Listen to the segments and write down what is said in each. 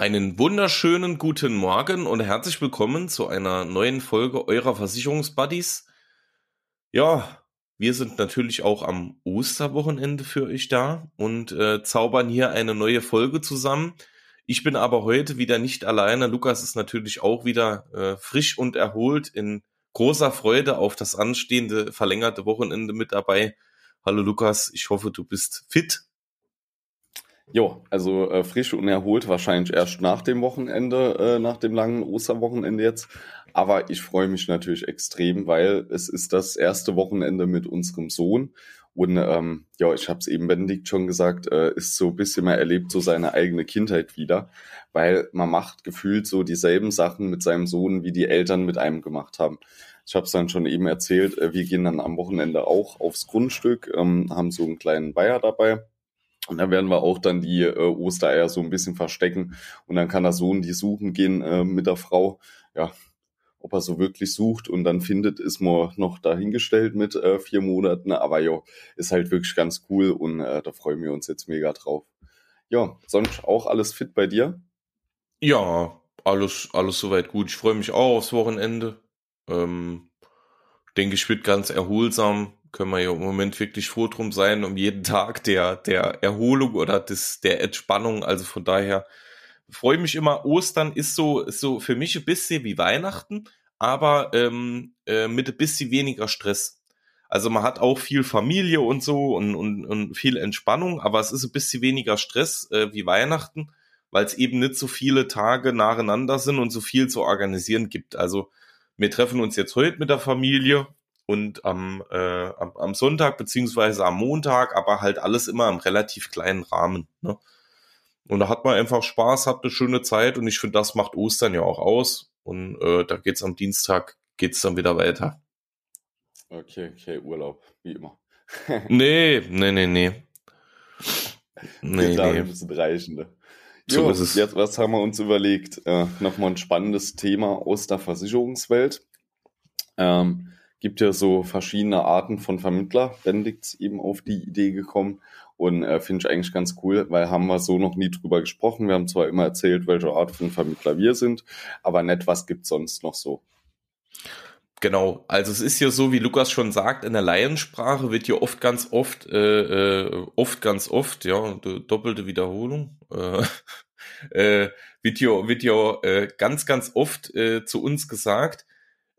Einen wunderschönen guten Morgen und herzlich willkommen zu einer neuen Folge eurer Versicherungsbuddies. Ja, wir sind natürlich auch am Osterwochenende für euch da und äh, zaubern hier eine neue Folge zusammen. Ich bin aber heute wieder nicht alleine. Lukas ist natürlich auch wieder äh, frisch und erholt in großer Freude auf das anstehende verlängerte Wochenende mit dabei. Hallo Lukas, ich hoffe, du bist fit Jo, also äh, frisch und erholt wahrscheinlich erst nach dem Wochenende, äh, nach dem langen Osterwochenende jetzt. Aber ich freue mich natürlich extrem, weil es ist das erste Wochenende mit unserem Sohn. Und ähm, ja, ich habe es eben Benedikt schon gesagt, äh, ist so ein bisschen mal erlebt so seine eigene Kindheit wieder, weil man macht gefühlt so dieselben Sachen mit seinem Sohn, wie die Eltern mit einem gemacht haben. Ich habe es dann schon eben erzählt, äh, wir gehen dann am Wochenende auch aufs Grundstück, ähm, haben so einen kleinen Bayer dabei und dann werden wir auch dann die äh, Ostereier so ein bisschen verstecken. Und dann kann der Sohn die suchen gehen äh, mit der Frau. Ja, ob er so wirklich sucht und dann findet, ist man noch dahingestellt mit äh, vier Monaten. Aber ja, ist halt wirklich ganz cool und äh, da freuen wir uns jetzt mega drauf. Ja, sonst auch alles fit bei dir? Ja, alles, alles soweit gut. Ich freue mich auch aufs Wochenende. Ähm, denke ich, wird ganz erholsam können wir ja im Moment wirklich froh drum sein, um jeden Tag der, der Erholung oder des, der Entspannung. Also von daher freue ich mich immer. Ostern ist so, so für mich ein bisschen wie Weihnachten, aber ähm, äh, mit ein bisschen weniger Stress. Also man hat auch viel Familie und so und, und, und viel Entspannung, aber es ist ein bisschen weniger Stress äh, wie Weihnachten, weil es eben nicht so viele Tage nacheinander sind und so viel zu organisieren gibt. Also wir treffen uns jetzt heute mit der Familie und am, äh, am, Sonntag beziehungsweise am Montag, aber halt alles immer im relativ kleinen Rahmen. Ne? Und da hat man einfach Spaß, hat eine schöne Zeit und ich finde, das macht Ostern ja auch aus. Und äh, da geht's am Dienstag, geht's dann wieder weiter. Okay, okay, Urlaub, wie immer. nee, nee, nee, nee. Nee, nee. müssen reichen, ne? Jo, so ist es. Jetzt, was haben wir uns überlegt? Äh, Nochmal ein spannendes Thema aus der Versicherungswelt. Ähm, gibt ja so verschiedene Arten von Vermittler. Benedikt eben auf die Idee gekommen und äh, finde ich eigentlich ganz cool, weil haben wir so noch nie drüber gesprochen. Wir haben zwar immer erzählt, welche Art von Vermittler wir sind, aber nicht, was gibt's sonst noch so. Genau, also es ist ja so, wie Lukas schon sagt, in der Laiensprache wird ja oft ganz oft, äh, äh, oft ganz oft, ja, doppelte Wiederholung, äh, äh, wird ja, wird ja äh, ganz, ganz oft äh, zu uns gesagt,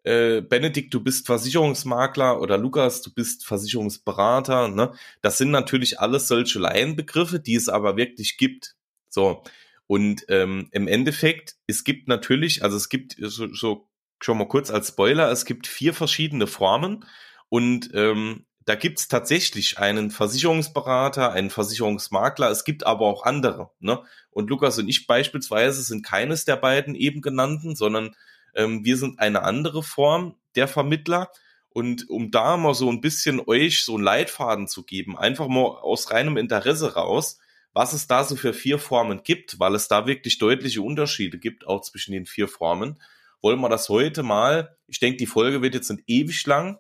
äh, Benedikt, du bist Versicherungsmakler oder Lukas, du bist Versicherungsberater. Ne? Das sind natürlich alles solche Laienbegriffe, die es aber wirklich gibt. So. Und ähm, im Endeffekt, es gibt natürlich, also es gibt so, so schon mal kurz als Spoiler, es gibt vier verschiedene Formen und ähm, da gibt's tatsächlich einen Versicherungsberater, einen Versicherungsmakler, es gibt aber auch andere. Ne? Und Lukas und ich beispielsweise sind keines der beiden eben genannten, sondern ähm, wir sind eine andere Form der Vermittler. Und um da mal so ein bisschen euch so einen Leitfaden zu geben, einfach mal aus reinem Interesse raus, was es da so für vier Formen gibt, weil es da wirklich deutliche Unterschiede gibt, auch zwischen den vier Formen, wollen wir das heute mal, ich denke, die Folge wird jetzt nicht ewig lang,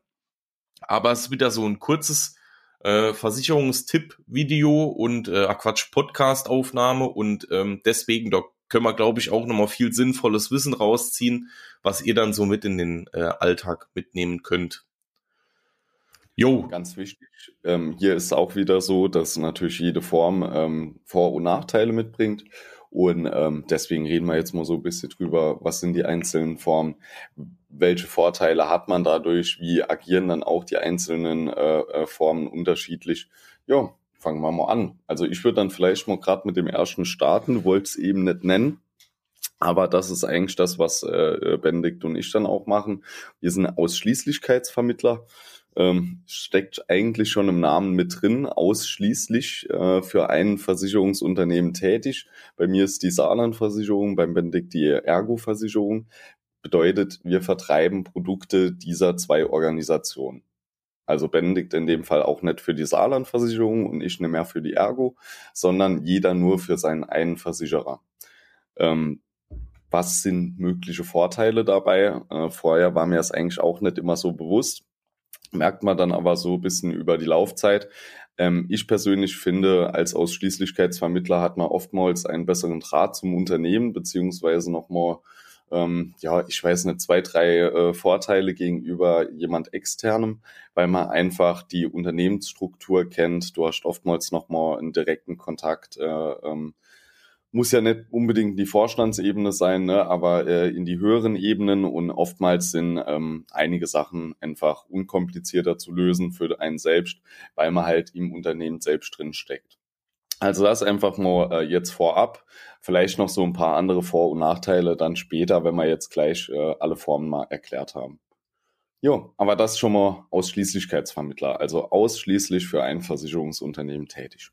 aber es ist wieder so ein kurzes äh, Versicherungstipp-Video und äh, Quatsch, Podcast-Aufnahme und ähm, deswegen, da können wir, glaube ich, auch nochmal viel sinnvolles Wissen rausziehen, was ihr dann so mit in den äh, Alltag mitnehmen könnt. Jo. Ganz wichtig. Ähm, hier ist auch wieder so, dass natürlich jede Form ähm, Vor- und Nachteile mitbringt. Und ähm, deswegen reden wir jetzt mal so ein bisschen drüber, was sind die einzelnen Formen, welche Vorteile hat man dadurch, wie agieren dann auch die einzelnen äh, äh Formen unterschiedlich. Ja, fangen wir mal an. Also ich würde dann vielleicht mal gerade mit dem ersten starten, wollte es eben nicht nennen. Aber das ist eigentlich das, was äh, Benedikt und ich dann auch machen. Wir sind Ausschließlichkeitsvermittler. Ähm, steckt eigentlich schon im Namen mit drin, ausschließlich äh, für ein Versicherungsunternehmen tätig. Bei mir ist die Saarland-Versicherung, beim Benedikt die Ergo-Versicherung. Bedeutet, wir vertreiben Produkte dieser zwei Organisationen. Also Benedikt in dem Fall auch nicht für die Saarlandversicherung und ich nicht mehr für die Ergo, sondern jeder nur für seinen einen Versicherer. Ähm, was sind mögliche Vorteile dabei? Äh, vorher war mir das eigentlich auch nicht immer so bewusst. Merkt man dann aber so ein bisschen über die Laufzeit. Ähm, ich persönlich finde, als Ausschließlichkeitsvermittler hat man oftmals einen besseren Draht zum Unternehmen, beziehungsweise nochmal ähm, ja, ich weiß nicht, zwei, drei äh, Vorteile gegenüber jemand externem, weil man einfach die Unternehmensstruktur kennt. Du hast oftmals nochmal einen direkten Kontakt. Äh, ähm, muss ja nicht unbedingt die Vorstandsebene sein, ne, aber äh, in die höheren Ebenen und oftmals sind ähm, einige Sachen einfach unkomplizierter zu lösen für einen selbst, weil man halt im Unternehmen selbst drin steckt. Also das einfach mal äh, jetzt vorab. Vielleicht noch so ein paar andere Vor- und Nachteile dann später, wenn wir jetzt gleich äh, alle Formen mal erklärt haben. Jo, aber das schon mal Ausschließlichkeitsvermittler, also ausschließlich für ein Versicherungsunternehmen tätig.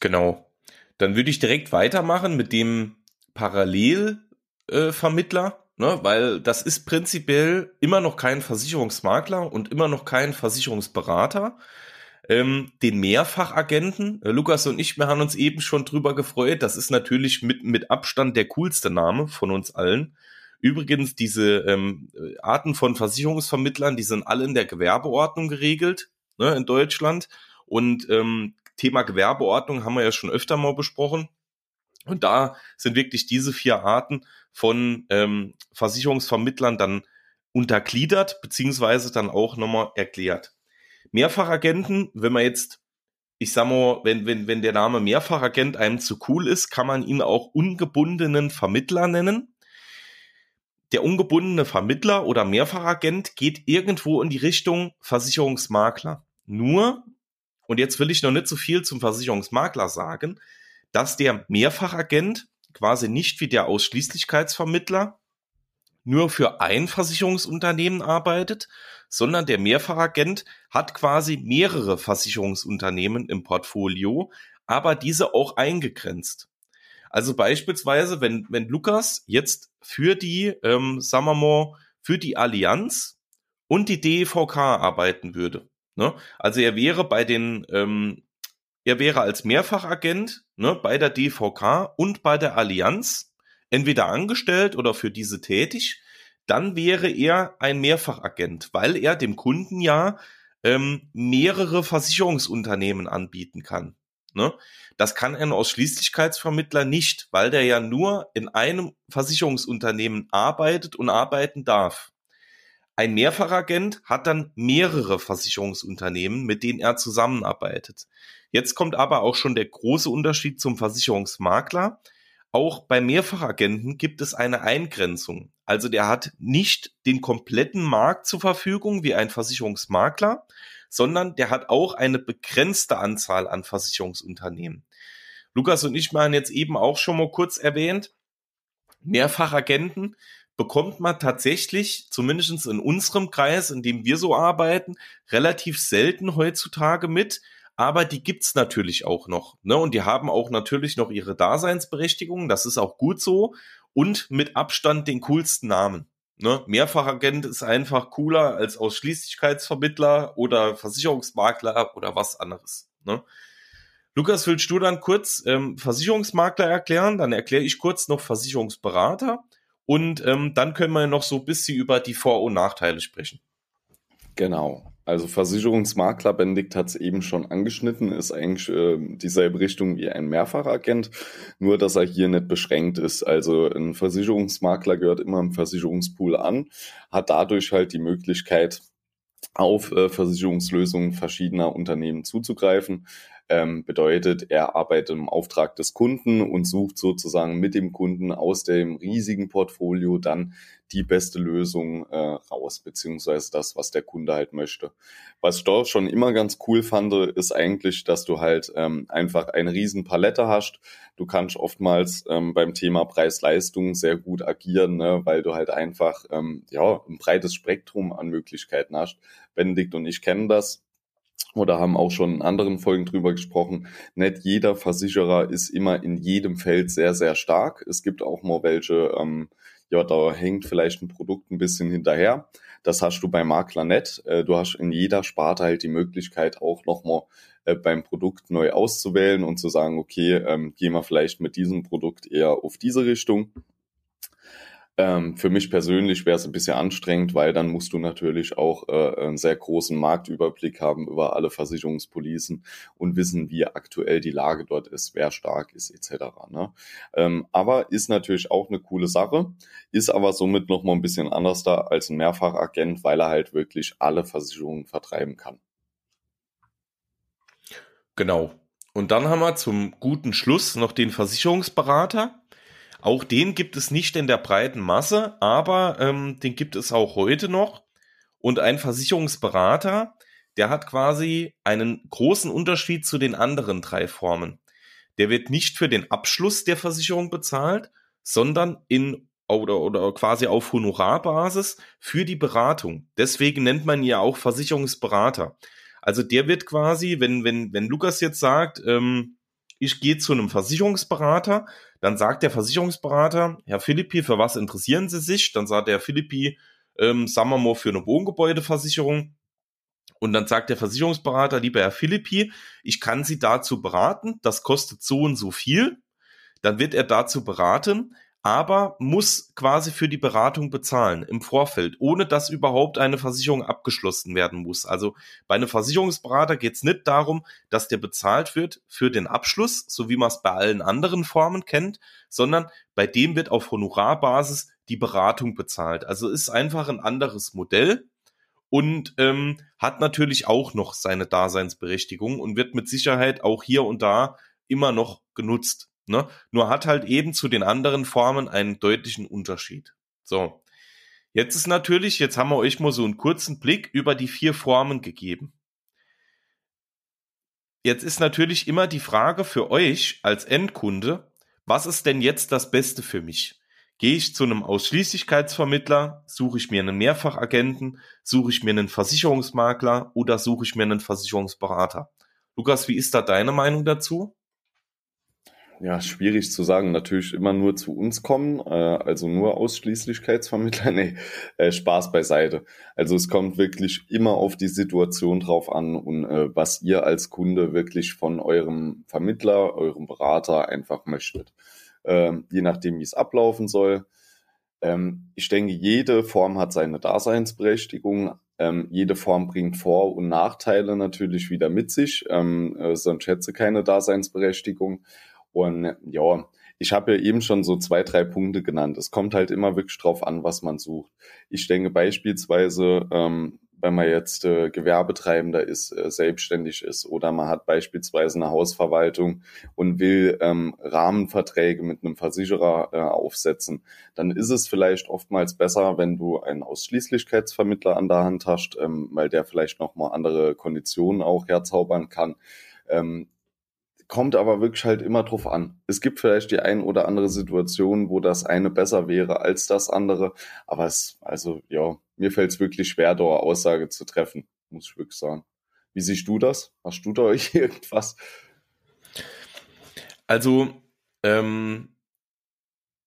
Genau. Dann würde ich direkt weitermachen mit dem Parallelvermittler, äh, ne, weil das ist prinzipiell immer noch kein Versicherungsmakler und immer noch kein Versicherungsberater ähm, den Mehrfachagenten. Äh, Lukas und ich, wir haben uns eben schon drüber gefreut. Das ist natürlich mit, mit Abstand der coolste Name von uns allen. Übrigens, diese ähm, Arten von Versicherungsvermittlern, die sind alle in der Gewerbeordnung geregelt ne, in Deutschland. Und ähm, Thema Gewerbeordnung haben wir ja schon öfter mal besprochen. Und da sind wirklich diese vier Arten von ähm, Versicherungsvermittlern dann untergliedert, beziehungsweise dann auch nochmal erklärt. Mehrfachagenten, wenn man jetzt, ich sag mal, wenn, wenn, wenn der Name Mehrfachagent einem zu cool ist, kann man ihn auch ungebundenen Vermittler nennen. Der ungebundene Vermittler oder Mehrfachagent geht irgendwo in die Richtung Versicherungsmakler. Nur, und jetzt will ich noch nicht so viel zum Versicherungsmakler sagen, dass der Mehrfachagent quasi nicht wie der Ausschließlichkeitsvermittler nur für ein Versicherungsunternehmen arbeitet, sondern der Mehrfachagent hat quasi mehrere Versicherungsunternehmen im Portfolio, aber diese auch eingegrenzt. Also beispielsweise, wenn, wenn Lukas jetzt für die, ähm, sagen wir mal, für die Allianz und die DEVK arbeiten würde. Ne? Also er wäre bei den, ähm, er wäre als Mehrfachagent ne, bei der DVK und bei der Allianz entweder angestellt oder für diese tätig, dann wäre er ein Mehrfachagent, weil er dem Kunden ja ähm, mehrere Versicherungsunternehmen anbieten kann. Ne? Das kann ein Ausschließlichkeitsvermittler nicht, weil der ja nur in einem Versicherungsunternehmen arbeitet und arbeiten darf. Ein Mehrfachagent hat dann mehrere Versicherungsunternehmen, mit denen er zusammenarbeitet. Jetzt kommt aber auch schon der große Unterschied zum Versicherungsmakler. Auch bei Mehrfachagenten gibt es eine Eingrenzung. Also der hat nicht den kompletten Markt zur Verfügung wie ein Versicherungsmakler, sondern der hat auch eine begrenzte Anzahl an Versicherungsunternehmen. Lukas und ich machen jetzt eben auch schon mal kurz erwähnt, Mehrfachagenten bekommt man tatsächlich, zumindest in unserem Kreis, in dem wir so arbeiten, relativ selten heutzutage mit aber die gibt's natürlich auch noch. Ne? Und die haben auch natürlich noch ihre Daseinsberechtigung. Das ist auch gut so. Und mit Abstand den coolsten Namen. Ne? Mehrfachagent ist einfach cooler als Ausschließlichkeitsvermittler oder Versicherungsmakler oder was anderes. Ne? Lukas, willst du dann kurz ähm, Versicherungsmakler erklären? Dann erkläre ich kurz noch Versicherungsberater. Und ähm, dann können wir noch so ein bisschen über die Vor- und Nachteile sprechen. Genau. Also Versicherungsmakler, Benedikt hat es eben schon angeschnitten, ist eigentlich äh, dieselbe Richtung wie ein Mehrfachagent, nur dass er hier nicht beschränkt ist. Also ein Versicherungsmakler gehört immer im Versicherungspool an, hat dadurch halt die Möglichkeit, auf äh, Versicherungslösungen verschiedener Unternehmen zuzugreifen ähm, bedeutet, er arbeitet im Auftrag des Kunden und sucht sozusagen mit dem Kunden aus dem riesigen Portfolio dann die beste Lösung äh, raus, beziehungsweise das, was der Kunde halt möchte. Was ich dort schon immer ganz cool fand, ist eigentlich, dass du halt ähm, einfach eine riesen Palette hast. Du kannst oftmals ähm, beim Thema Preis-Leistung sehr gut agieren, ne, weil du halt einfach ähm, ja ein breites Spektrum an Möglichkeiten hast. Benedikt und ich kennen das oder haben auch schon in anderen Folgen drüber gesprochen, nicht jeder Versicherer ist immer in jedem Feld sehr, sehr stark. Es gibt auch mal welche, ähm, ja, da hängt vielleicht ein Produkt ein bisschen hinterher. Das hast du bei Makler nicht. Äh, du hast in jeder Sparte halt die Möglichkeit, auch nochmal äh, beim Produkt neu auszuwählen und zu sagen, okay, ähm, gehen wir vielleicht mit diesem Produkt eher auf diese Richtung Ähm, für mich persönlich wäre es ein bisschen anstrengend, weil dann musst du natürlich auch äh, einen sehr großen Marktüberblick haben über alle Versicherungspolicen und wissen, wie aktuell die Lage dort ist, wer stark ist etc. Ne? Ähm, aber ist natürlich auch eine coole Sache, ist aber somit nochmal ein bisschen anders da als ein Mehrfachagent, weil er halt wirklich alle Versicherungen vertreiben kann. Genau. Und dann haben wir zum guten Schluss noch den Versicherungsberater. Auch den gibt es nicht in der breiten Masse, aber ähm, den gibt es auch heute noch. Und ein Versicherungsberater, der hat quasi einen großen Unterschied zu den anderen drei Formen. Der wird nicht für den Abschluss der Versicherung bezahlt, sondern in oder, oder quasi auf Honorarbasis für die Beratung. Deswegen nennt man ihn ja auch Versicherungsberater. Also der wird quasi, wenn, wenn, wenn Lukas jetzt sagt, ähm, ich gehe zu einem Versicherungsberater, dann sagt der Versicherungsberater, Herr Philippi, für was interessieren Sie sich? Dann sagt der Philippi, ähm, sagen wir mal, für eine Wohngebäudeversicherung. Und dann sagt der Versicherungsberater, lieber Herr Philippi, ich kann Sie dazu beraten, das kostet so und so viel. Dann wird er dazu beraten, aber muss quasi für die Beratung bezahlen im Vorfeld, ohne dass überhaupt eine Versicherung abgeschlossen werden muss. Also bei einem Versicherungsberater geht es nicht darum, dass der bezahlt wird für den Abschluss, so wie man es bei allen anderen Formen kennt, sondern bei dem wird auf Honorarbasis die Beratung bezahlt. Also ist einfach ein anderes Modell und ähm, hat natürlich auch noch seine Daseinsberechtigung und wird mit Sicherheit auch hier und da immer noch genutzt. Ne? Nur hat halt eben zu den anderen Formen einen deutlichen Unterschied. So. Jetzt ist natürlich, jetzt haben wir euch mal so einen kurzen Blick über die vier Formen gegeben. Jetzt ist natürlich immer die Frage für euch als Endkunde, was ist denn jetzt das Beste für mich? Gehe ich zu einem Ausschließlichkeitsvermittler, suche ich mir einen Mehrfachagenten, suche ich mir einen Versicherungsmakler oder suche ich mir einen Versicherungsberater? Lukas, wie ist da deine Meinung dazu? Ja, schwierig zu sagen. Natürlich immer nur zu uns kommen, äh, also nur Ausschließlichkeitsvermittler. Nee, äh, Spaß beiseite. Also es kommt wirklich immer auf die Situation drauf an und äh, was ihr als Kunde wirklich von eurem Vermittler, eurem Berater einfach möchtet. Ähm, je nachdem, wie es ablaufen soll. Ähm, ich denke, jede Form hat seine Daseinsberechtigung. Ähm, jede Form bringt Vor- und Nachteile natürlich wieder mit sich, ähm, äh, sonst sie keine Daseinsberechtigung. Und ja, ich habe ja eben schon so zwei, drei Punkte genannt. Es kommt halt immer wirklich drauf an, was man sucht. Ich denke beispielsweise, ähm, wenn man jetzt äh, Gewerbetreibender ist, äh, selbstständig ist oder man hat beispielsweise eine Hausverwaltung und will ähm, Rahmenverträge mit einem Versicherer äh, aufsetzen, dann ist es vielleicht oftmals besser, wenn du einen Ausschließlichkeitsvermittler an der Hand hast, ähm, weil der vielleicht nochmal andere Konditionen auch herzaubern kann. Ähm, kommt aber wirklich halt immer drauf an. Es gibt vielleicht die ein oder andere Situation, wo das eine besser wäre als das andere, aber es, also ja, mir fällt es wirklich schwer, da Aussage zu treffen, muss ich wirklich sagen. Wie siehst du das? Hast du da euch irgendwas? Also, ähm,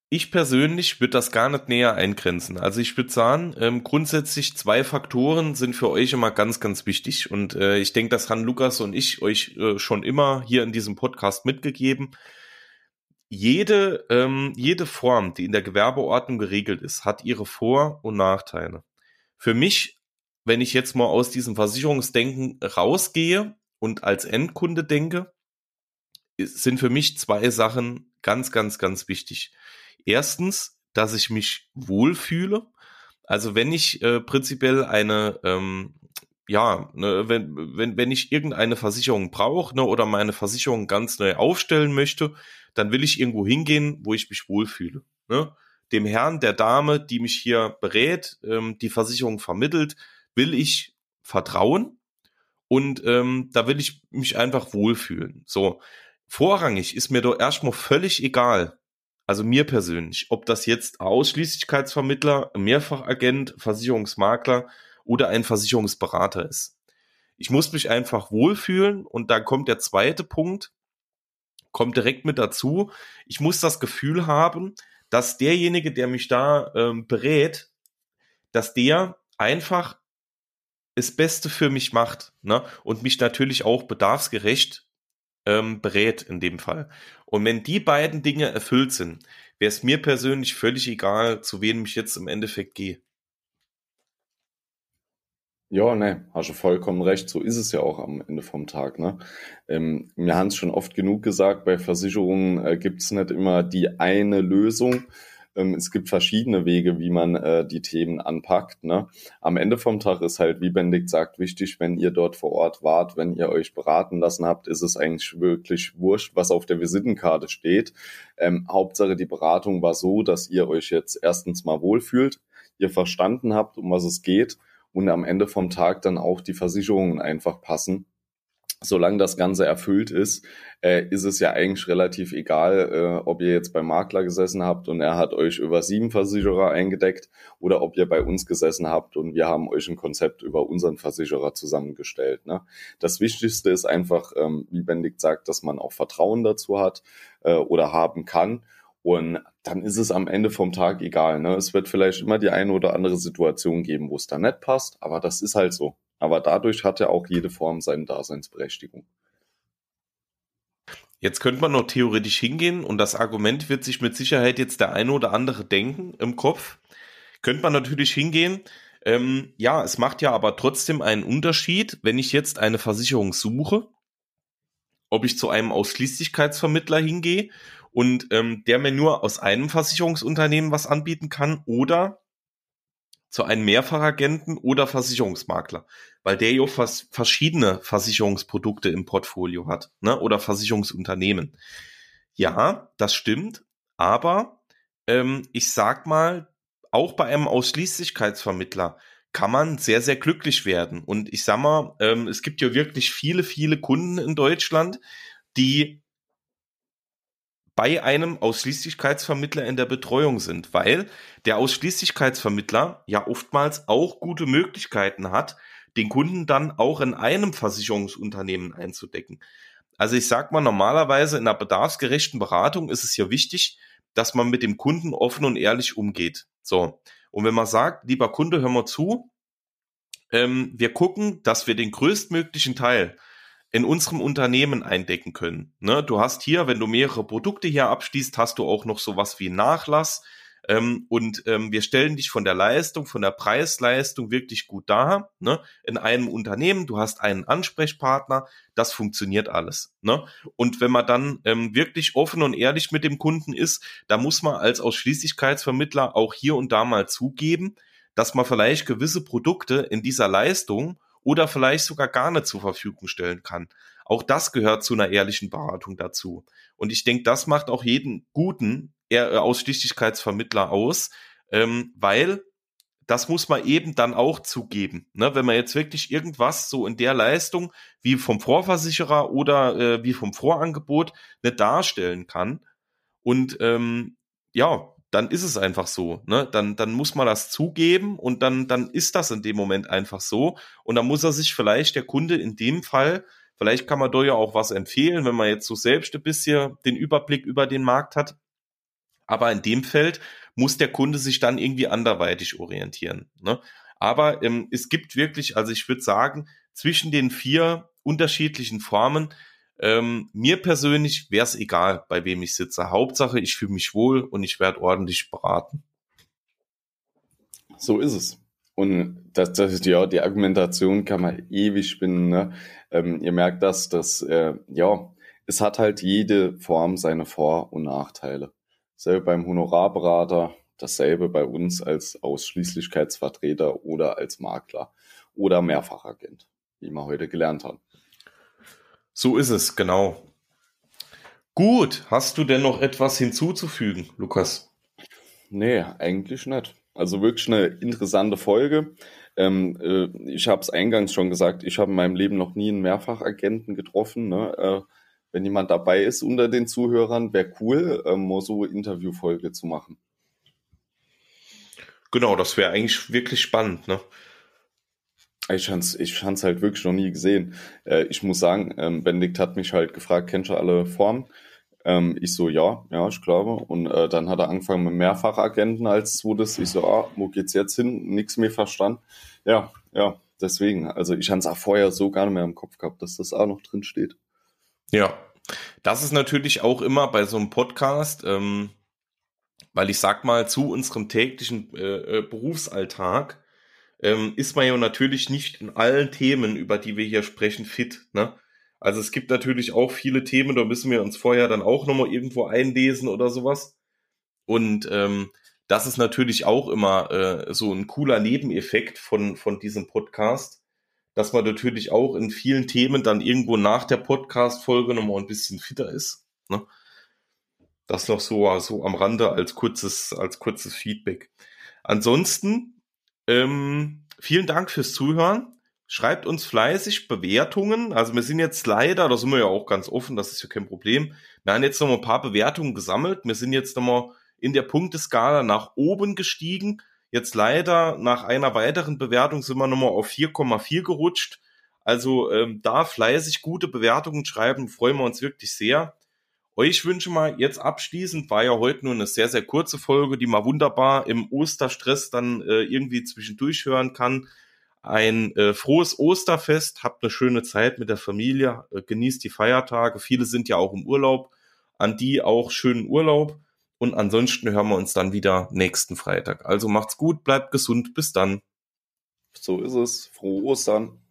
ich persönlich würde das gar nicht näher eingrenzen. Also ich würde sagen, ähm, grundsätzlich zwei Faktoren sind für euch immer ganz, ganz wichtig. Und äh, ich denke, das haben Lukas und ich euch äh, schon immer hier in diesem Podcast mitgegeben. Jede, ähm, jede Form, die in der Gewerbeordnung geregelt ist, hat ihre Vor- und Nachteile. Für mich, wenn ich jetzt mal aus diesem Versicherungsdenken rausgehe und als Endkunde denke, sind für mich zwei Sachen ganz, ganz, ganz wichtig. Erstens, dass ich mich wohlfühle. Also wenn ich äh, prinzipiell eine, ähm, ja, ne, wenn, wenn, wenn ich irgendeine Versicherung brauche ne, oder meine Versicherung ganz neu aufstellen möchte, dann will ich irgendwo hingehen, wo ich mich wohlfühle. Ne? Dem Herrn, der Dame, die mich hier berät, ähm, die Versicherung vermittelt, will ich vertrauen und ähm, da will ich mich einfach wohlfühlen. So, vorrangig ist mir doch erstmal völlig egal, also mir persönlich, ob das jetzt Ausschließlichkeitsvermittler, Mehrfachagent, Versicherungsmakler oder ein Versicherungsberater ist. Ich muss mich einfach wohlfühlen und da kommt der zweite Punkt, kommt direkt mit dazu. Ich muss das Gefühl haben, dass derjenige, der mich da ähm, berät, dass der einfach das Beste für mich macht ne? und mich natürlich auch bedarfsgerecht ähm, berät in dem Fall. Und wenn die beiden Dinge erfüllt sind, wäre es mir persönlich völlig egal, zu wem ich jetzt im Endeffekt gehe. Ja, ne, hast du vollkommen recht. So ist es ja auch am Ende vom Tag. Ne? Ähm, wir haben es schon oft genug gesagt, bei Versicherungen äh, gibt es nicht immer die eine Lösung. Ähm, es gibt verschiedene Wege, wie man äh, die Themen anpackt. Ne? Am Ende vom Tag ist halt, wie Benedikt sagt, wichtig, wenn ihr dort vor Ort wart, wenn ihr euch beraten lassen habt, ist es eigentlich wirklich wurscht, was auf der Visitenkarte steht. Ähm, Hauptsache, die Beratung war so, dass ihr euch jetzt erstens mal wohlfühlt, ihr verstanden habt, um was es geht und am Ende vom Tag dann auch die Versicherungen einfach passen. Solange das Ganze erfüllt ist, äh, ist es ja eigentlich relativ egal, äh, ob ihr jetzt beim Makler gesessen habt und er hat euch über sieben Versicherer eingedeckt oder ob ihr bei uns gesessen habt und wir haben euch ein Konzept über unseren Versicherer zusammengestellt. Ne? Das Wichtigste ist einfach, ähm, wie Benedikt sagt, dass man auch Vertrauen dazu hat äh, oder haben kann und dann ist es am Ende vom Tag egal. Ne? Es wird vielleicht immer die eine oder andere Situation geben, wo es da nicht passt, aber das ist halt so. Aber dadurch hat ja auch jede Form seine Daseinsberechtigung. Jetzt könnte man noch theoretisch hingehen und das Argument wird sich mit Sicherheit jetzt der eine oder andere denken im Kopf. Könnte man natürlich hingehen. Ähm, ja, es macht ja aber trotzdem einen Unterschied, wenn ich jetzt eine Versicherung suche, ob ich zu einem Ausschließlichkeitsvermittler hingehe und ähm, der mir nur aus einem Versicherungsunternehmen was anbieten kann oder zu einem Mehrfachagenten oder Versicherungsmakler, weil der ja fast verschiedene Versicherungsprodukte im Portfolio hat, ne? Oder Versicherungsunternehmen. Ja, das stimmt, aber ähm, ich sag mal, auch bei einem Ausschließlichkeitsvermittler kann man sehr, sehr glücklich werden. Und ich sag mal, ähm, es gibt ja wirklich viele, viele Kunden in Deutschland, die bei einem Ausschließlichkeitsvermittler in der Betreuung sind, weil der Ausschließlichkeitsvermittler ja oftmals auch gute Möglichkeiten hat, den Kunden dann auch in einem Versicherungsunternehmen einzudecken. Also ich sag mal, normalerweise in einer bedarfsgerechten Beratung ist es ja wichtig, dass man mit dem Kunden offen und ehrlich umgeht. So. Und wenn man sagt, lieber Kunde, hör mal zu, ähm, wir gucken, dass wir den größtmöglichen Teil in unserem Unternehmen eindecken können. Ne? Du hast hier, wenn du mehrere Produkte hier abschließt, hast du auch noch sowas wie Nachlass. Ähm, und ähm, wir stellen dich von der Leistung, von der Preisleistung wirklich gut dar. Ne? In einem Unternehmen, du hast einen Ansprechpartner, das funktioniert alles. Ne? Und wenn man dann ähm, wirklich offen und ehrlich mit dem Kunden ist, da muss man als Ausschließlichkeitsvermittler auch hier und da mal zugeben, dass man vielleicht gewisse Produkte in dieser Leistung oder vielleicht sogar gar nicht zur Verfügung stellen kann. Auch das gehört zu einer ehrlichen Beratung dazu. Und ich denke, das macht auch jeden guten äh, Ausschließlichkeitsvermittler aus, ähm, weil das muss man eben dann auch zugeben. Ne? Wenn man jetzt wirklich irgendwas so in der Leistung wie vom Vorversicherer oder äh, wie vom Vorangebot nicht darstellen kann und ähm, ja, dann ist es einfach so. Ne? Dann, dann muss man das zugeben und dann, dann ist das in dem Moment einfach so. Und dann muss er sich vielleicht der Kunde in dem Fall, vielleicht kann man da ja auch was empfehlen, wenn man jetzt so selbst ein bisschen den Überblick über den Markt hat. Aber in dem Feld muss der Kunde sich dann irgendwie anderweitig orientieren. Ne? Aber ähm, es gibt wirklich, also ich würde sagen, zwischen den vier unterschiedlichen Formen ähm, mir persönlich wäre es egal, bei wem ich sitze. Hauptsache, ich fühle mich wohl und ich werde ordentlich beraten. So ist es. Und das, das ist ja die Argumentation kann man ewig spinnen. Ne? Ähm, ihr merkt das, dass äh, ja es hat halt jede Form seine Vor- und Nachteile. Selbe beim Honorarberater, dasselbe bei uns als Ausschließlichkeitsvertreter oder als Makler oder Mehrfachagent, wie wir heute gelernt haben. So ist es, genau. Gut, hast du denn noch etwas hinzuzufügen, Lukas? Nee, eigentlich nicht. Also wirklich eine interessante Folge. Ähm, äh, ich habe es eingangs schon gesagt, ich habe in meinem Leben noch nie einen Mehrfachagenten getroffen. Ne? Äh, wenn jemand dabei ist unter den Zuhörern, wäre cool, äh, mal so Interviewfolge zu machen. Genau, das wäre eigentlich wirklich spannend. Ne? Ich fand's, ich fand's halt wirklich noch nie gesehen. Äh, ich muss sagen, ähm, Benedikt hat mich halt gefragt, kennst du alle Formen? Ähm, ich so, ja, ja, ich glaube. Und äh, dann hat er angefangen mit Mehrfachagenten als zweites. Ich so, ah, wo geht's jetzt hin? Nix mehr verstanden. Ja, ja, deswegen. Also ich hab's auch vorher so gar nicht mehr im Kopf gehabt, dass das auch noch drin steht. Ja, Das ist natürlich auch immer bei so einem Podcast, ähm, weil ich sag mal, zu unserem täglichen äh, äh, Berufsalltag ähm, ist man ja natürlich nicht in allen Themen, über die wir hier sprechen, fit. Ne? Also es gibt natürlich auch viele Themen, da müssen wir uns vorher dann auch nochmal irgendwo einlesen oder sowas. Und ähm, das ist natürlich auch immer äh, so ein cooler Nebeneffekt von, von diesem Podcast, dass man natürlich auch in vielen Themen dann irgendwo nach der Podcast-Folge nochmal ein bisschen fitter ist. Ne? Das noch so, so am Rande als kurzes, als kurzes Feedback. Ansonsten, ähm, vielen Dank fürs Zuhören. Schreibt uns fleißig Bewertungen. Also wir sind jetzt leider, da sind wir ja auch ganz offen, das ist ja kein Problem. Wir haben jetzt noch mal ein paar Bewertungen gesammelt. Wir sind jetzt noch mal in der Punkteskala nach oben gestiegen. Jetzt leider nach einer weiteren Bewertung sind wir nochmal auf 4,4 gerutscht. Also ähm, da fleißig gute Bewertungen schreiben, freuen wir uns wirklich sehr. Euch wünsche mal jetzt abschließend, war ja heute nur eine sehr, sehr kurze Folge, die man wunderbar im Osterstress dann äh, irgendwie zwischendurch hören kann. Ein äh, frohes Osterfest, habt eine schöne Zeit mit der Familie, äh, genießt die Feiertage. Viele sind ja auch im Urlaub. An die auch schönen Urlaub. Und ansonsten hören wir uns dann wieder nächsten Freitag. Also macht's gut, bleibt gesund, bis dann. So ist es. Frohe Ostern.